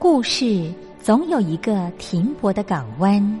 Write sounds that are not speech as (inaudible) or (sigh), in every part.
故事总有一个停泊的港湾。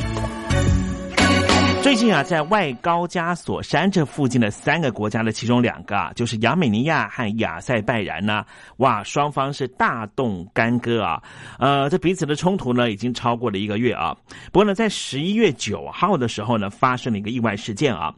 最近啊，在外高加索山这附近的三个国家的其中两个啊，就是亚美尼亚和亚塞拜然呢，哇，双方是大动干戈啊，呃，这彼此的冲突呢，已经超过了一个月啊。不过呢，在十一月九号的时候呢，发生了一个意外事件啊。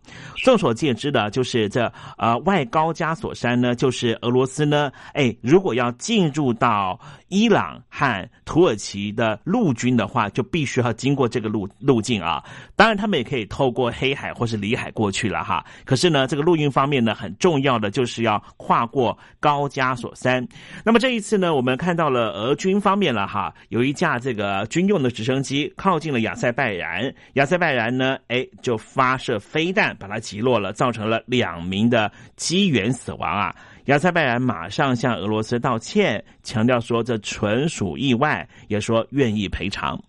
众所皆知的，就是这呃外高加索山呢，就是俄罗斯呢，哎，如果要进入到伊朗和土耳其的陆军的话，就必须要经过这个路路径啊。当然，他们也可以透过黑海或是里海过去了哈。可是呢，这个陆运方面呢，很重要的就是要跨过高加索山。那么这一次呢，我们看到了俄军方面了哈，有一架这个军用的直升机靠近了亚塞拜然，亚塞拜然呢，哎，就发射飞弹把它击落了，造成了两名的机员死亡啊。亚塞拜然马上向俄罗斯道歉，强调说这纯属意外，也说愿意赔偿。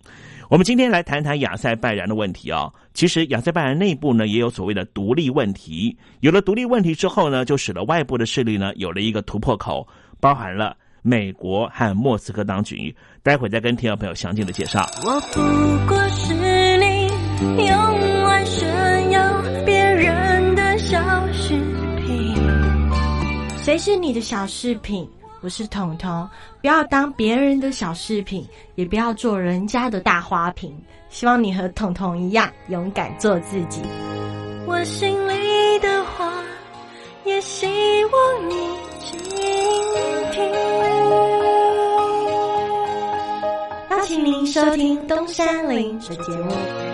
我们今天来谈谈亚塞拜然的问题哦。其实亚塞拜然内部呢也有所谓的独立问题，有了独立问题之后呢，就使得外部的势力呢有了一个突破口，包含了美国和莫斯科当局。待会再跟听众朋友详尽的介绍。我不过是你用谁是你的小饰品？我是彤彤，不要当别人的小饰品，也不要做人家的大花瓶。希望你和彤彤一样，勇敢做自己。我心里的话，也希望你倾听。邀请您收听东山林的节目。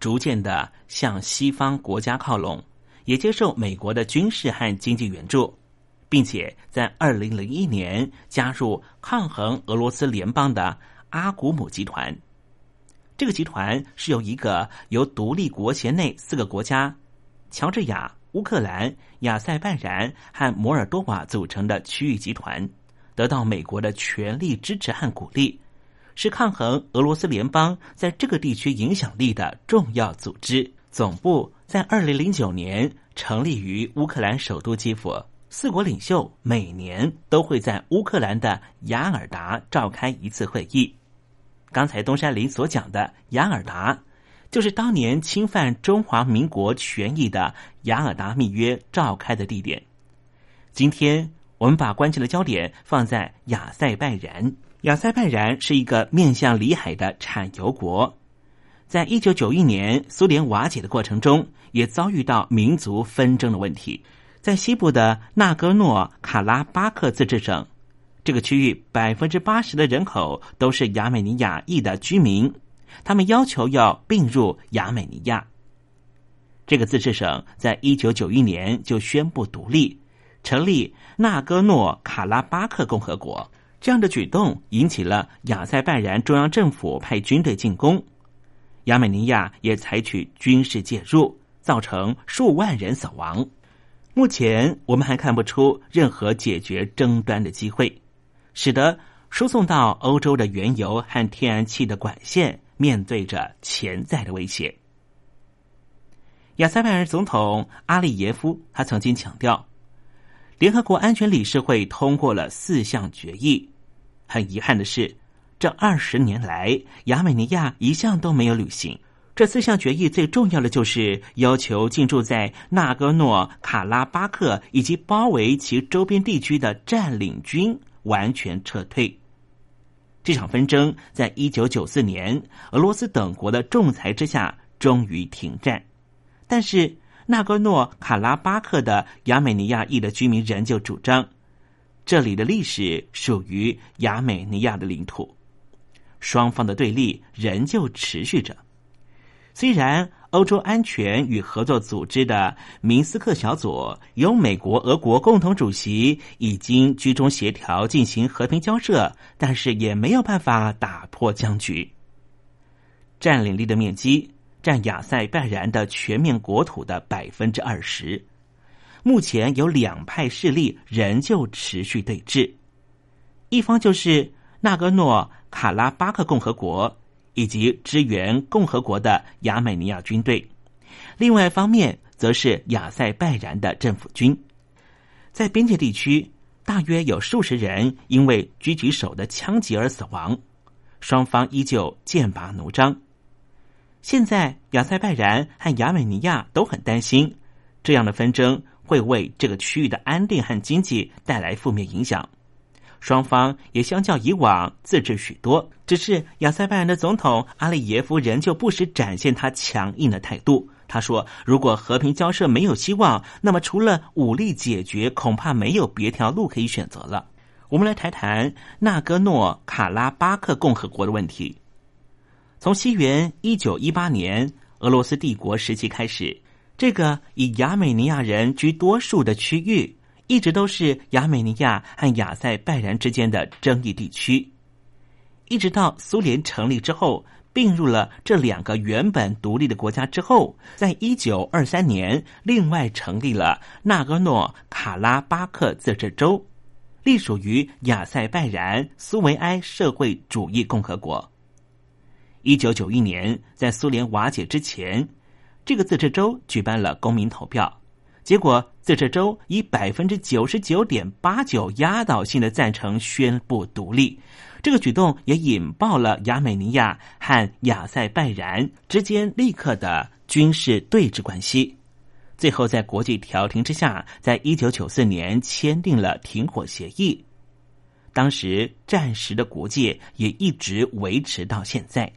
逐渐的向西方国家靠拢，也接受美国的军事和经济援助，并且在二零零一年加入抗衡俄罗斯联邦的阿古姆集团。这个集团是由一个由独立国协内四个国家——乔治亚、乌克兰、亚塞拜然和摩尔多瓦组成的区域集团，得到美国的全力支持和鼓励。是抗衡俄罗斯联邦在这个地区影响力的重要组织，总部在二零零九年成立于乌克兰首都基辅。四国领袖每年都会在乌克兰的雅尔达召开一次会议。刚才东山林所讲的雅尔达，就是当年侵犯中华民国权益的雅尔达密约召开的地点。今天我们把关键的焦点放在亚塞拜然。亚塞拜然是一个面向里海的产油国，在一九九一年苏联瓦解的过程中，也遭遇到民族纷争的问题。在西部的纳戈诺卡拉巴克自治省，这个区域百分之八十的人口都是亚美尼亚裔的居民，他们要求要并入亚美尼亚。这个自治省在一九九一年就宣布独立，成立纳戈诺卡拉巴克共和国。这样的举动引起了亚塞拜然中央政府派军队进攻，亚美尼亚也采取军事介入，造成数万人死亡。目前我们还看不出任何解决争端的机会，使得输送到欧洲的原油和天然气的管线面对着潜在的威胁。亚塞拜然总统阿利耶夫他曾经强调。联合国安全理事会通过了四项决议，很遗憾的是，这二十年来，亚美尼亚一项都没有履行。这四项决议最重要的就是要求进驻在纳戈诺卡拉巴克以及包围其周边地区的占领军完全撤退。这场纷争在一九九四年俄罗斯等国的仲裁之下终于停战，但是。纳戈诺卡拉巴克的亚美尼亚裔的居民仍旧主张，这里的历史属于亚美尼亚的领土。双方的对立仍旧持续着。虽然欧洲安全与合作组织的明斯克小组由美国、俄国共同主席已经居中协调进行和平交涉，但是也没有办法打破僵局。占领地的面积。占亚塞拜然的全面国土的百分之二十，目前有两派势力仍旧持续对峙，一方就是纳戈诺卡拉巴克共和国以及支援共和国的亚美尼亚军队，另外一方面则是亚塞拜然的政府军。在边界地区，大约有数十人因为狙击手的枪击而死亡，双方依旧剑拔弩张。现在，亚塞拜然和亚美尼亚都很担心，这样的纷争会为这个区域的安定和经济带来负面影响。双方也相较以往自制许多，只是亚塞拜然的总统阿利耶夫仍旧不时展现他强硬的态度。他说：“如果和平交涉没有希望，那么除了武力解决，恐怕没有别条路可以选择了。”我们来谈谈纳戈诺卡拉巴克共和国的问题。从西元一九一八年俄罗斯帝国时期开始，这个以亚美尼亚人居多数的区域，一直都是亚美尼亚和亚塞拜然之间的争议地区。一直到苏联成立之后，并入了这两个原本独立的国家之后，在一九二三年另外成立了纳戈诺卡拉巴克自治州，隶属于亚塞拜然苏维埃社会主义共和国。一九九一年，在苏联瓦解之前，这个自治州举办了公民投票，结果自治州以百分之九十九点八九压倒性的赞成宣布独立。这个举动也引爆了亚美尼亚和亚塞拜然之间立刻的军事对峙关系。最后在国际调停之下，在一九九四年签订了停火协议。当时战时的国界也一直维持到现在。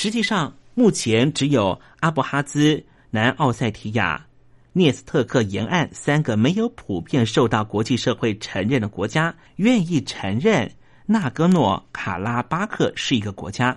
实际上，目前只有阿布哈兹、南奥塞提亚、涅斯特克沿岸三个没有普遍受到国际社会承认的国家，愿意承认纳戈诺卡拉巴克是一个国家。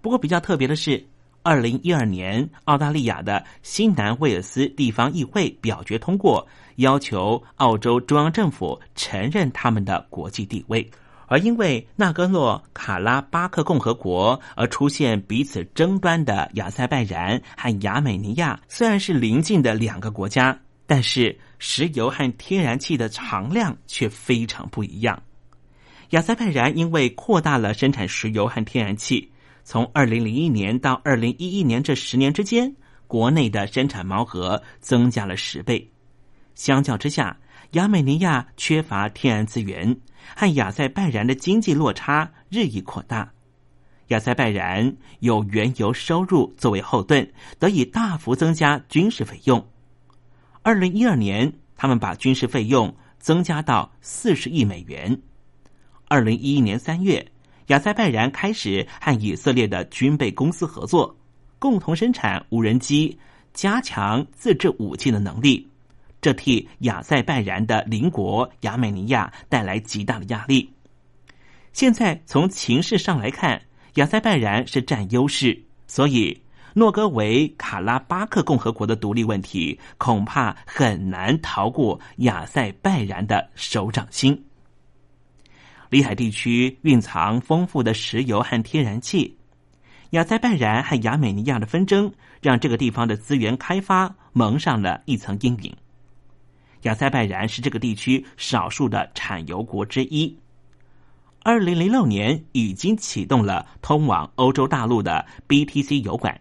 不过，比较特别的是。二零一二年，澳大利亚的新南威尔斯地方议会表决通过，要求澳洲中央政府承认他们的国际地位。而因为纳戈诺卡拉巴克共和国而出现彼此争端的亚塞拜然和亚美尼亚，虽然是邻近的两个国家，但是石油和天然气的藏量却非常不一样。亚塞拜然因为扩大了生产石油和天然气。从二零零一年到二零一一年这十年之间，国内的生产毛额增加了十倍。相较之下，亚美尼亚缺乏天然资源，和亚塞拜然的经济落差日益扩大。亚塞拜然有原油收入作为后盾，得以大幅增加军事费用。二零一二年，他们把军事费用增加到四十亿美元。二零一一年三月。亚塞拜然开始和以色列的军备公司合作，共同生产无人机，加强自制武器的能力。这替亚塞拜然的邻国亚美尼亚带来极大的压力。现在从情势上来看，亚塞拜然是占优势，所以诺戈维卡拉巴克共和国的独立问题恐怕很难逃过亚塞拜然的手掌心。里海地区蕴藏丰富的石油和天然气，亚塞拜然和亚美尼亚的纷争让这个地方的资源开发蒙上了一层阴影。亚塞拜然是这个地区少数的产油国之一。二零零六年已经启动了通往欧洲大陆的 BTC 油管。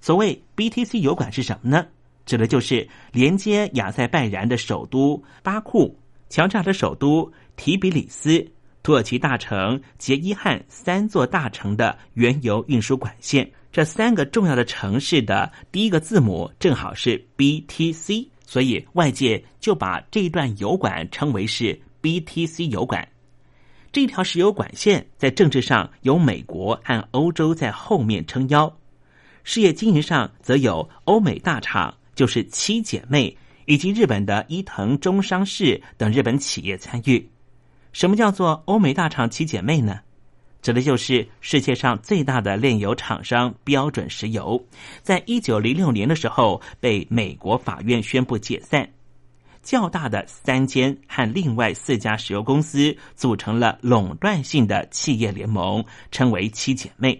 所谓 BTC 油管是什么呢？指的就是连接亚塞拜然的首都巴库、强大的首都。提比里斯、土耳其大城杰伊汉三座大城的原油运输管线，这三个重要的城市的第一个字母正好是 BTC，所以外界就把这一段油管称为是 BTC 油管。这条石油管线在政治上有美国和欧洲在后面撑腰，事业经营上则有欧美大厂，就是七姐妹以及日本的伊藤忠商事等日本企业参与。什么叫做欧美大厂七姐妹呢？指的就是世界上最大的炼油厂商标准石油，在一九零六年的时候被美国法院宣布解散。较大的三间和另外四家石油公司组成了垄断性的企业联盟，称为七姐妹。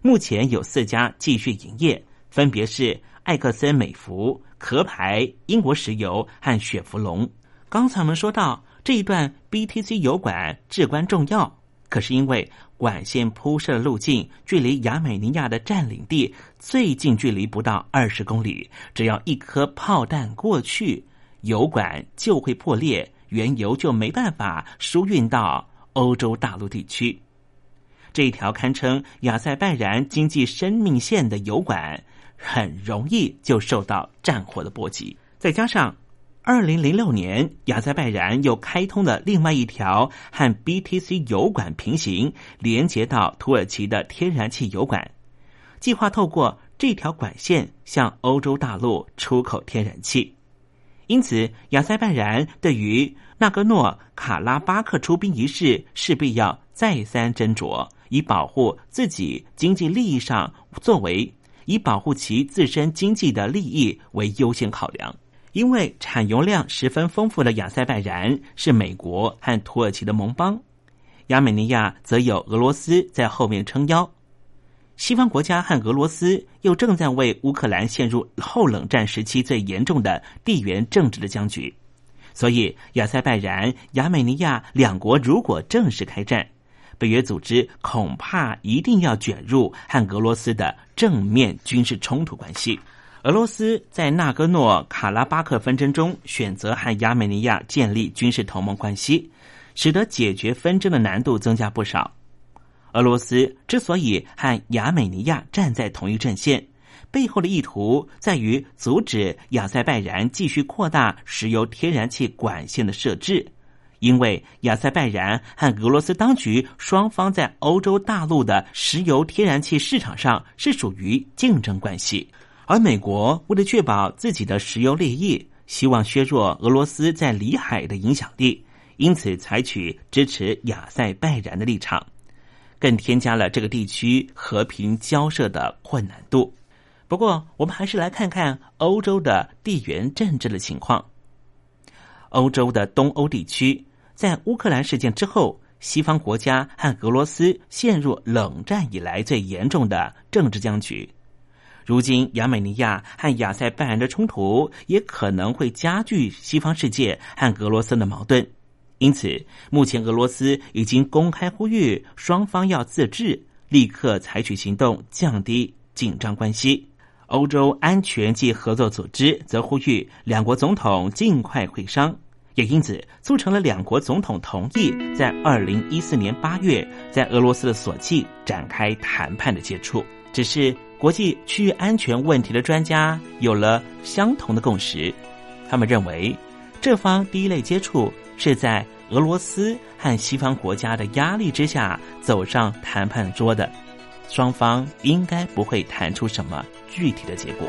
目前有四家继续营业，分别是艾克森美孚、壳牌、英国石油和雪佛龙。刚才我们说到。这一段 BTC 油管至关重要，可是因为管线铺设路径距离亚美尼亚的占领地最近距离不到二十公里，只要一颗炮弹过去，油管就会破裂，原油就没办法输运到欧洲大陆地区。这一条堪称亚塞拜然经济生命线的油管，很容易就受到战火的波及，再加上。二零零六年，亚塞拜然又开通了另外一条和 BTC 油管平行、连接到土耳其的天然气油管，计划透过这条管线向欧洲大陆出口天然气。因此，亚塞拜然对于纳戈诺卡拉巴克出兵一事，势必要再三斟酌，以保护自己经济利益上作为，以保护其自身经济的利益为优先考量。因为产油量十分丰富的亚塞拜然是美国和土耳其的盟邦，亚美尼亚则有俄罗斯在后面撑腰。西方国家和俄罗斯又正在为乌克兰陷入后冷战时期最严重的地缘政治的僵局，所以亚塞拜然、亚美尼亚两国如果正式开战，北约组织恐怕一定要卷入和俄罗斯的正面军事冲突关系。俄罗斯在纳戈诺卡拉巴克纷争中选择和亚美尼亚建立军事同盟关系，使得解决纷争的难度增加不少。俄罗斯之所以和亚美尼亚站在同一阵线，背后的意图在于阻止亚塞拜然继续扩大石油天然气管线的设置，因为亚塞拜然和俄罗斯当局双方在欧洲大陆的石油天然气市场上是属于竞争关系，而美国为了确保自己的石油利益，希望削弱俄罗斯在里海的影响力，因此采取支持亚塞拜然的立场。更添加了这个地区和平交涉的困难度。不过，我们还是来看看欧洲的地缘政治的情况。欧洲的东欧地区在乌克兰事件之后，西方国家和俄罗斯陷入冷战以来最严重的政治僵局。如今，亚美尼亚和亚塞拜然的冲突也可能会加剧西方世界和俄罗斯的矛盾。因此，目前俄罗斯已经公开呼吁双方要自治，立刻采取行动降低紧张关系。欧洲安全及合作组织则呼吁两国总统尽快会商，也因此促成了两国总统同意在二零一四年八月在俄罗斯的索契展开谈判的接触。只是国际区域安全问题的专家有了相同的共识，他们认为这方第一类接触。是在俄罗斯和西方国家的压力之下走上谈判桌的，双方应该不会谈出什么具体的结果。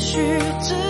许只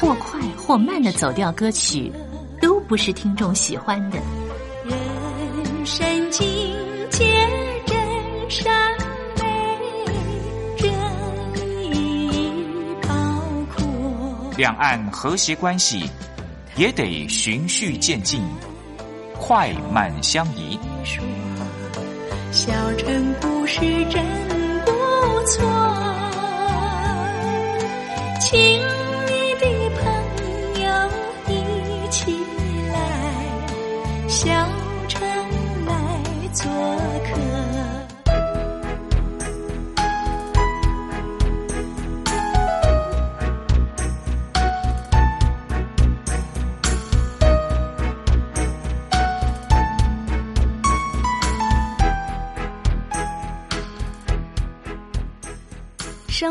或快或慢的走调歌曲，都不是听众喜欢的。人生境界真善美，真意包括。两岸和谐关系也得循序渐进，快慢相宜。小城故事真不错，请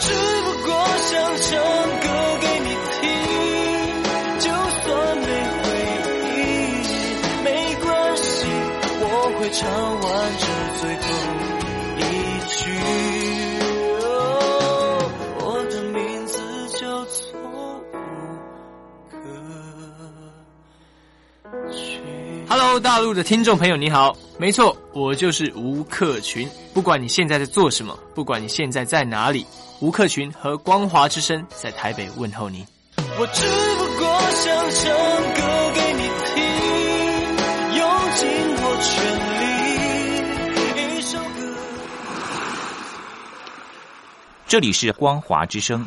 只不过想唱歌给你听，就算没回应，没关系，我会唱完这最后一句。Hello，大陆的听众朋友，你好。没错，我就是吴克群。不管你现在在做什么，不管你现在在哪里，吴克群和光华之声在台北问候你。我只不过想唱歌给你听，用尽我全力，一首歌。这里是光华之声。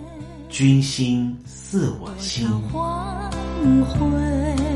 君心似我心。黄昏，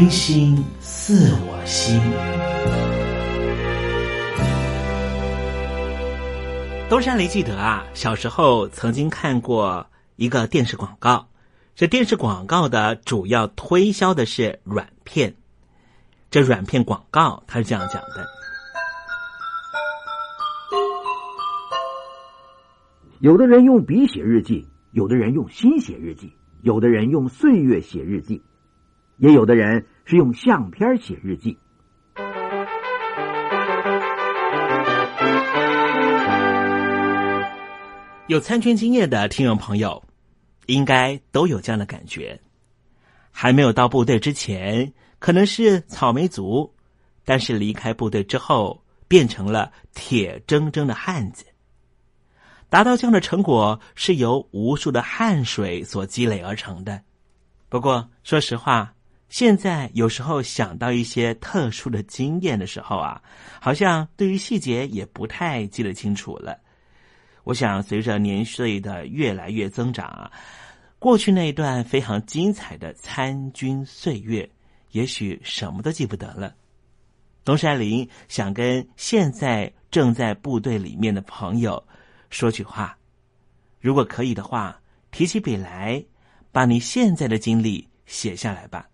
君心似我心。东山林记得啊，小时候曾经看过一个电视广告，这电视广告的主要推销的是软片。这软片广告它是这样讲的：有的人用笔写日记，有的人用心写日记，有的人用岁月写日记，也有的人是用相片写日记。有参军经验的听众朋友，应该都有这样的感觉。还没有到部队之前，可能是草莓族，但是离开部队之后，变成了铁铮铮的汉子。达到这样的成果，是由无数的汗水所积累而成的。不过，说实话，现在有时候想到一些特殊的经验的时候啊，好像对于细节也不太记得清楚了。我想，随着年岁的越来越增长啊，过去那一段非常精彩的参军岁月，也许什么都记不得了。东山林想跟现在正在部队里面的朋友说句话：如果可以的话，提起笔来，把你现在的经历写下来吧。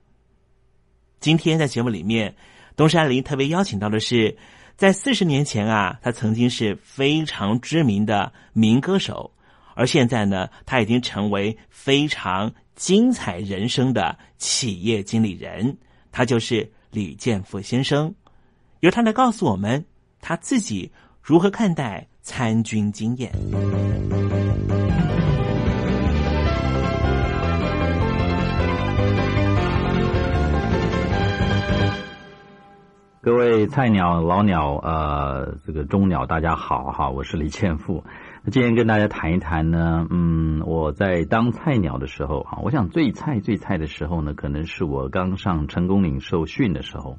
今天在节目里面，东山林特别邀请到的是。在四十年前啊，他曾经是非常知名的民歌手，而现在呢，他已经成为非常精彩人生的企业经理人。他就是李建富先生，由他来告诉我们他自己如何看待参军经验。各位菜鸟、老鸟，呃，这个中鸟，大家好哈，我是李建富。那今天跟大家谈一谈呢，嗯，我在当菜鸟的时候啊，我想最菜最菜的时候呢，可能是我刚上成功领受训的时候。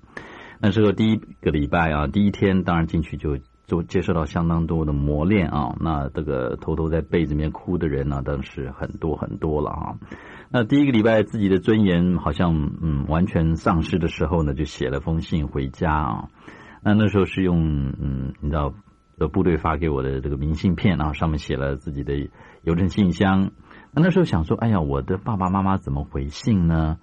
那时候第一个礼拜啊，第一天当然进去就就接受到相当多的磨练啊。那这个偷偷在被子里面哭的人呢，当时很多很多了啊。那第一个礼拜自己的尊严好像嗯完全丧失的时候呢，就写了封信回家啊。那那时候是用嗯你知道部队发给我的这个明信片啊，上面写了自己的邮政信箱。那那时候想说，哎呀，我的爸爸妈妈怎么回信呢？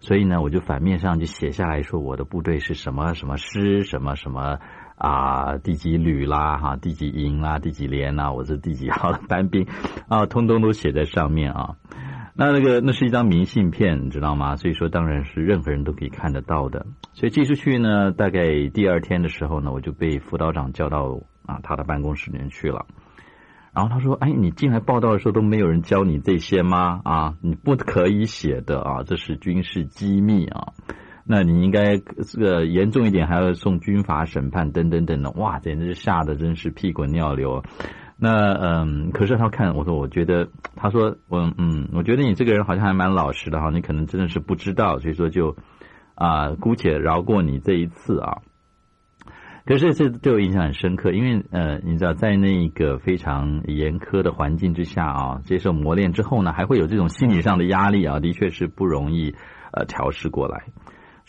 所以呢，我就反面上就写下来说我的部队是什么什么师什么什么啊第几旅啦哈第几营啦第几连啦，我是第几号的 (laughs) 班兵啊，通通都写在上面啊。那那个那是一张明信片，你知道吗？所以说当然是任何人都可以看得到的。所以寄出去呢，大概第二天的时候呢，我就被辅导长叫到啊他的办公室里面去了。然后他说：“哎，你进来报道的时候都没有人教你这些吗？啊，你不可以写的啊，这是军事机密啊。那你应该这个严重一点，还要送军法审判等等等的。哇，简直是吓得真是屁滚尿流。那嗯，可是他看我说，我觉得他说我嗯，我觉得你这个人好像还蛮老实的哈，你可能真的是不知道，所以说就啊，姑且饶过你这一次啊。”可是这对我印象很深刻，因为呃，你知道，在那个非常严苛的环境之下啊，接受磨练之后呢，还会有这种心理上的压力啊，的确是不容易呃调试过来。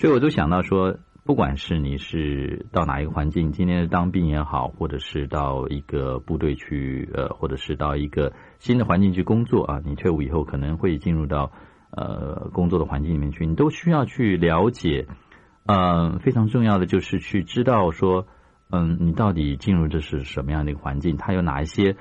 所以我就想到说，不管是你是到哪一个环境，今天是当兵也好，或者是到一个部队去呃，或者是到一个新的环境去工作啊，你退伍以后可能会进入到呃工作的环境里面去，你都需要去了解。嗯，非常重要的就是去知道说，嗯，你到底进入的是什么样的一个环境？它有哪一些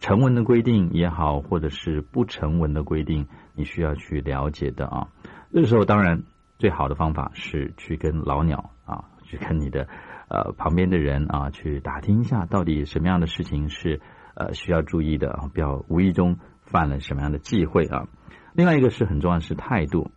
成文的规定也好，或者是不成文的规定，你需要去了解的啊。这时候，当然最好的方法是去跟老鸟啊，去跟你的呃旁边的人啊，去打听一下，到底什么样的事情是呃需要注意的啊，不要无意中犯了什么样的忌讳啊。另外一个是很重要的是态度。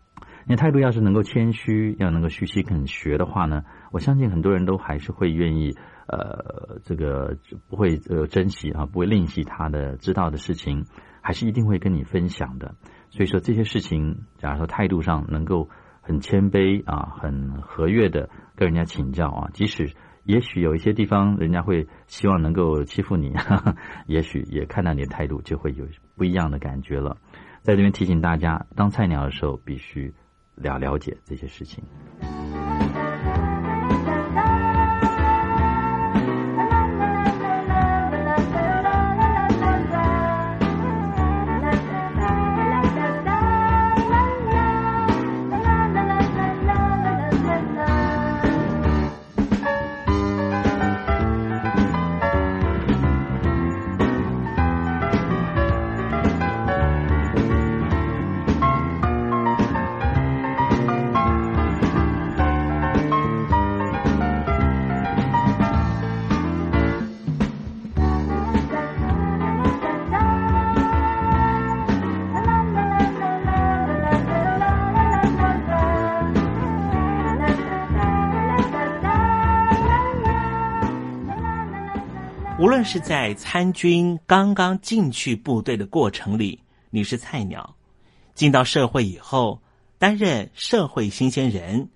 你态度要是能够谦虚，要能够虚心肯学的话呢，我相信很多人都还是会愿意，呃，这个不会呃珍惜啊，不会吝惜他的知道的事情，还是一定会跟你分享的。所以说这些事情，假如说态度上能够很谦卑啊，很和悦的跟人家请教啊，即使也许有一些地方人家会希望能够欺负你，(laughs) 也许也看到你的态度就会有不一样的感觉了。在这边提醒大家，当菜鸟的时候必须。了了解这些事情。论是在参军刚刚进去部队的过程里，你是菜鸟；进到社会以后，担任社会新鲜人，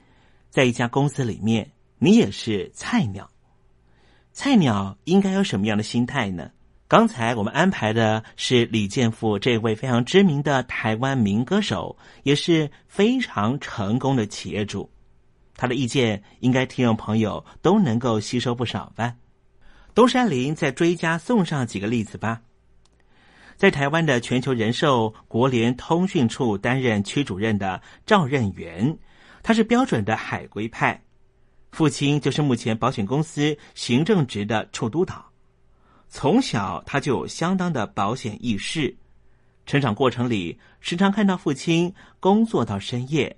在一家公司里面，你也是菜鸟。菜鸟应该有什么样的心态呢？刚才我们安排的是李健富这位非常知名的台湾民歌手，也是非常成功的企业主。他的意见，应该听众朋友都能够吸收不少吧。东山林再追加送上几个例子吧。在台湾的全球人寿国联通讯处担任区主任的赵任元，他是标准的海归派，父亲就是目前保险公司行政职的处督导。从小他就有相当的保险意识，成长过程里时常看到父亲工作到深夜。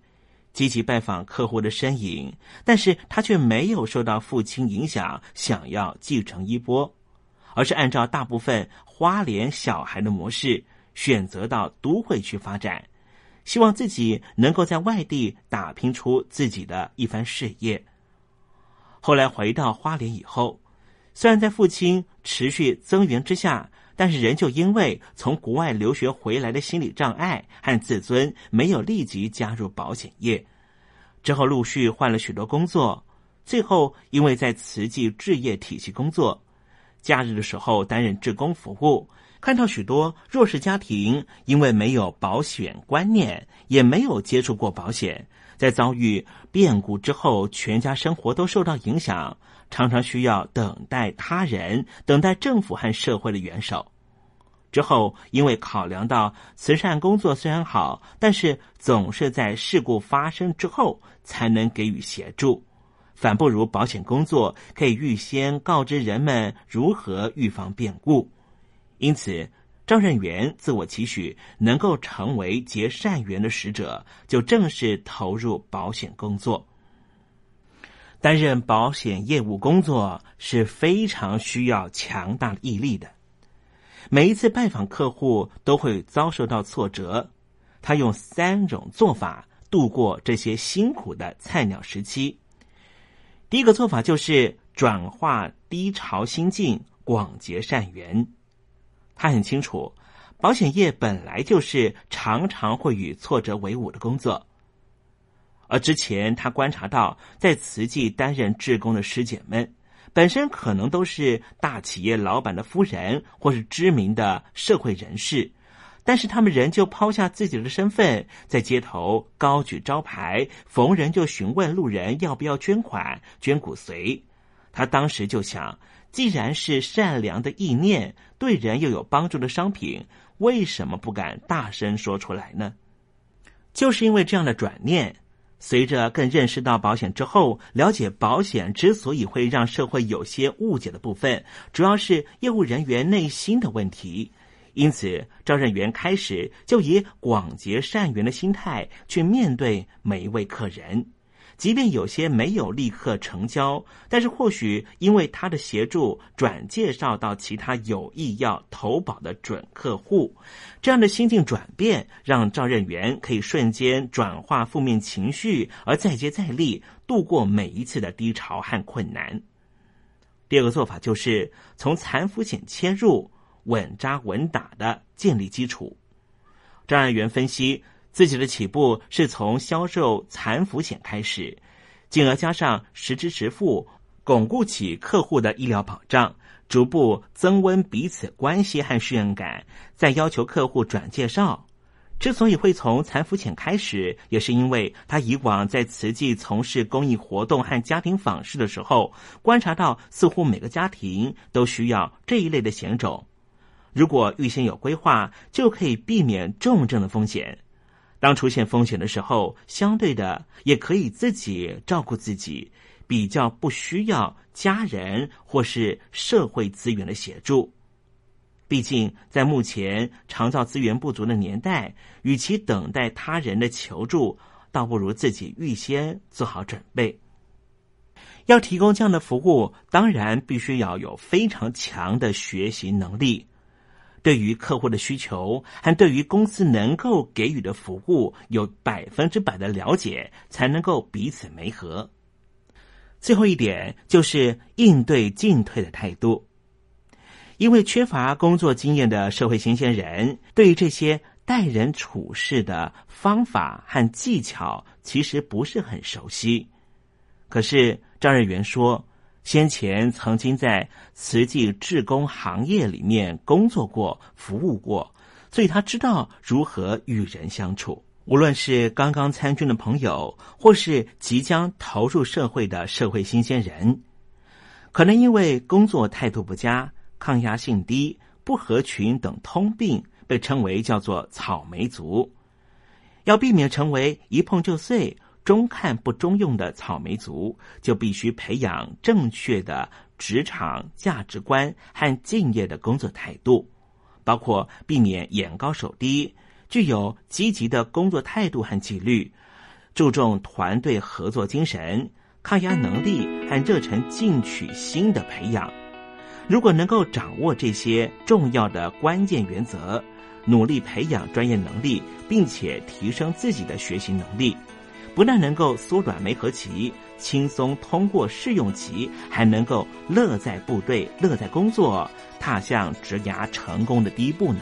积极拜访客户的身影，但是他却没有受到父亲影响，想要继承衣钵，而是按照大部分花莲小孩的模式，选择到都会去发展，希望自己能够在外地打拼出自己的一番事业。后来回到花莲以后，虽然在父亲持续增援之下。但是仍旧因为从国外留学回来的心理障碍和自尊，没有立即加入保险业。之后陆续换了许多工作，最后因为在慈济置业体系工作，假日的时候担任志工服务，看到许多弱势家庭因为没有保险观念，也没有接触过保险，在遭遇变故之后，全家生活都受到影响。常常需要等待他人，等待政府和社会的援手。之后，因为考量到慈善工作虽然好，但是总是在事故发生之后才能给予协助，反不如保险工作可以预先告知人们如何预防变故。因此，赵任元自我期许能够成为结善缘的使者，就正式投入保险工作。担任保险业务工作是非常需要强大的毅力的。每一次拜访客户都会遭受到挫折，他用三种做法度过这些辛苦的菜鸟时期。第一个做法就是转化低潮心境，广结善缘。他很清楚，保险业本来就是常常会与挫折为伍的工作。而之前他观察到，在慈济担任志工的师姐们，本身可能都是大企业老板的夫人，或是知名的社会人士，但是他们仍旧抛下自己的身份，在街头高举招牌，逢人就询问路人要不要捐款、捐骨髓。他当时就想，既然是善良的意念，对人又有帮助的商品，为什么不敢大声说出来呢？就是因为这样的转念。随着更认识到保险之后，了解保险之所以会让社会有些误解的部分，主要是业务人员内心的问题。因此，招人员开始就以广结善缘的心态去面对每一位客人。即便有些没有立刻成交，但是或许因为他的协助，转介绍到其他有意要投保的准客户，这样的心境转变，让赵任元可以瞬间转化负面情绪，而再接再厉，度过每一次的低潮和困难。第二个做法就是从残福险切入，稳扎稳打的建立基础。赵任元分析。自己的起步是从销售残服险开始，进而加上实支实付，巩固起客户的医疗保障，逐步增温彼此关系和信任感，再要求客户转介绍。之所以会从残服险开始，也是因为他以往在慈济从事公益活动和家庭访视的时候，观察到似乎每个家庭都需要这一类的险种。如果预先有规划，就可以避免重症的风险。当出现风险的时候，相对的也可以自己照顾自己，比较不需要家人或是社会资源的协助。毕竟在目前长照资源不足的年代，与其等待他人的求助，倒不如自己预先做好准备。要提供这样的服务，当然必须要有非常强的学习能力。对于客户的需求和对于公司能够给予的服务有百分之百的了解，才能够彼此媒合。最后一点就是应对进退的态度，因为缺乏工作经验的社会新鲜人，对于这些待人处事的方法和技巧其实不是很熟悉。可是张瑞元说。先前曾经在慈济志工行业里面工作过、服务过，所以他知道如何与人相处。无论是刚刚参军的朋友，或是即将投入社会的社会新鲜人，可能因为工作态度不佳、抗压性低、不合群等通病，被称为叫做“草莓族”。要避免成为一碰就碎。中看不中用的草莓族，就必须培养正确的职场价值观和敬业的工作态度，包括避免眼高手低，具有积极的工作态度和纪律，注重团队合作精神、抗压能力和热忱进取心的培养。如果能够掌握这些重要的关键原则，努力培养专业能力，并且提升自己的学习能力。不但能够缩短梅河期，轻松通过试用期，还能够乐在部队、乐在工作，踏向职涯成功的第一步呢。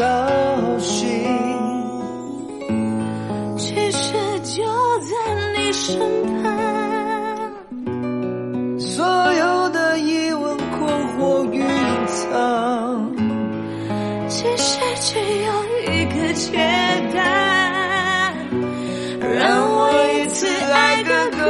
找寻其实就在你身旁，所有的疑问、困惑与隐藏，其实只有一个解答，让我一次爱个够。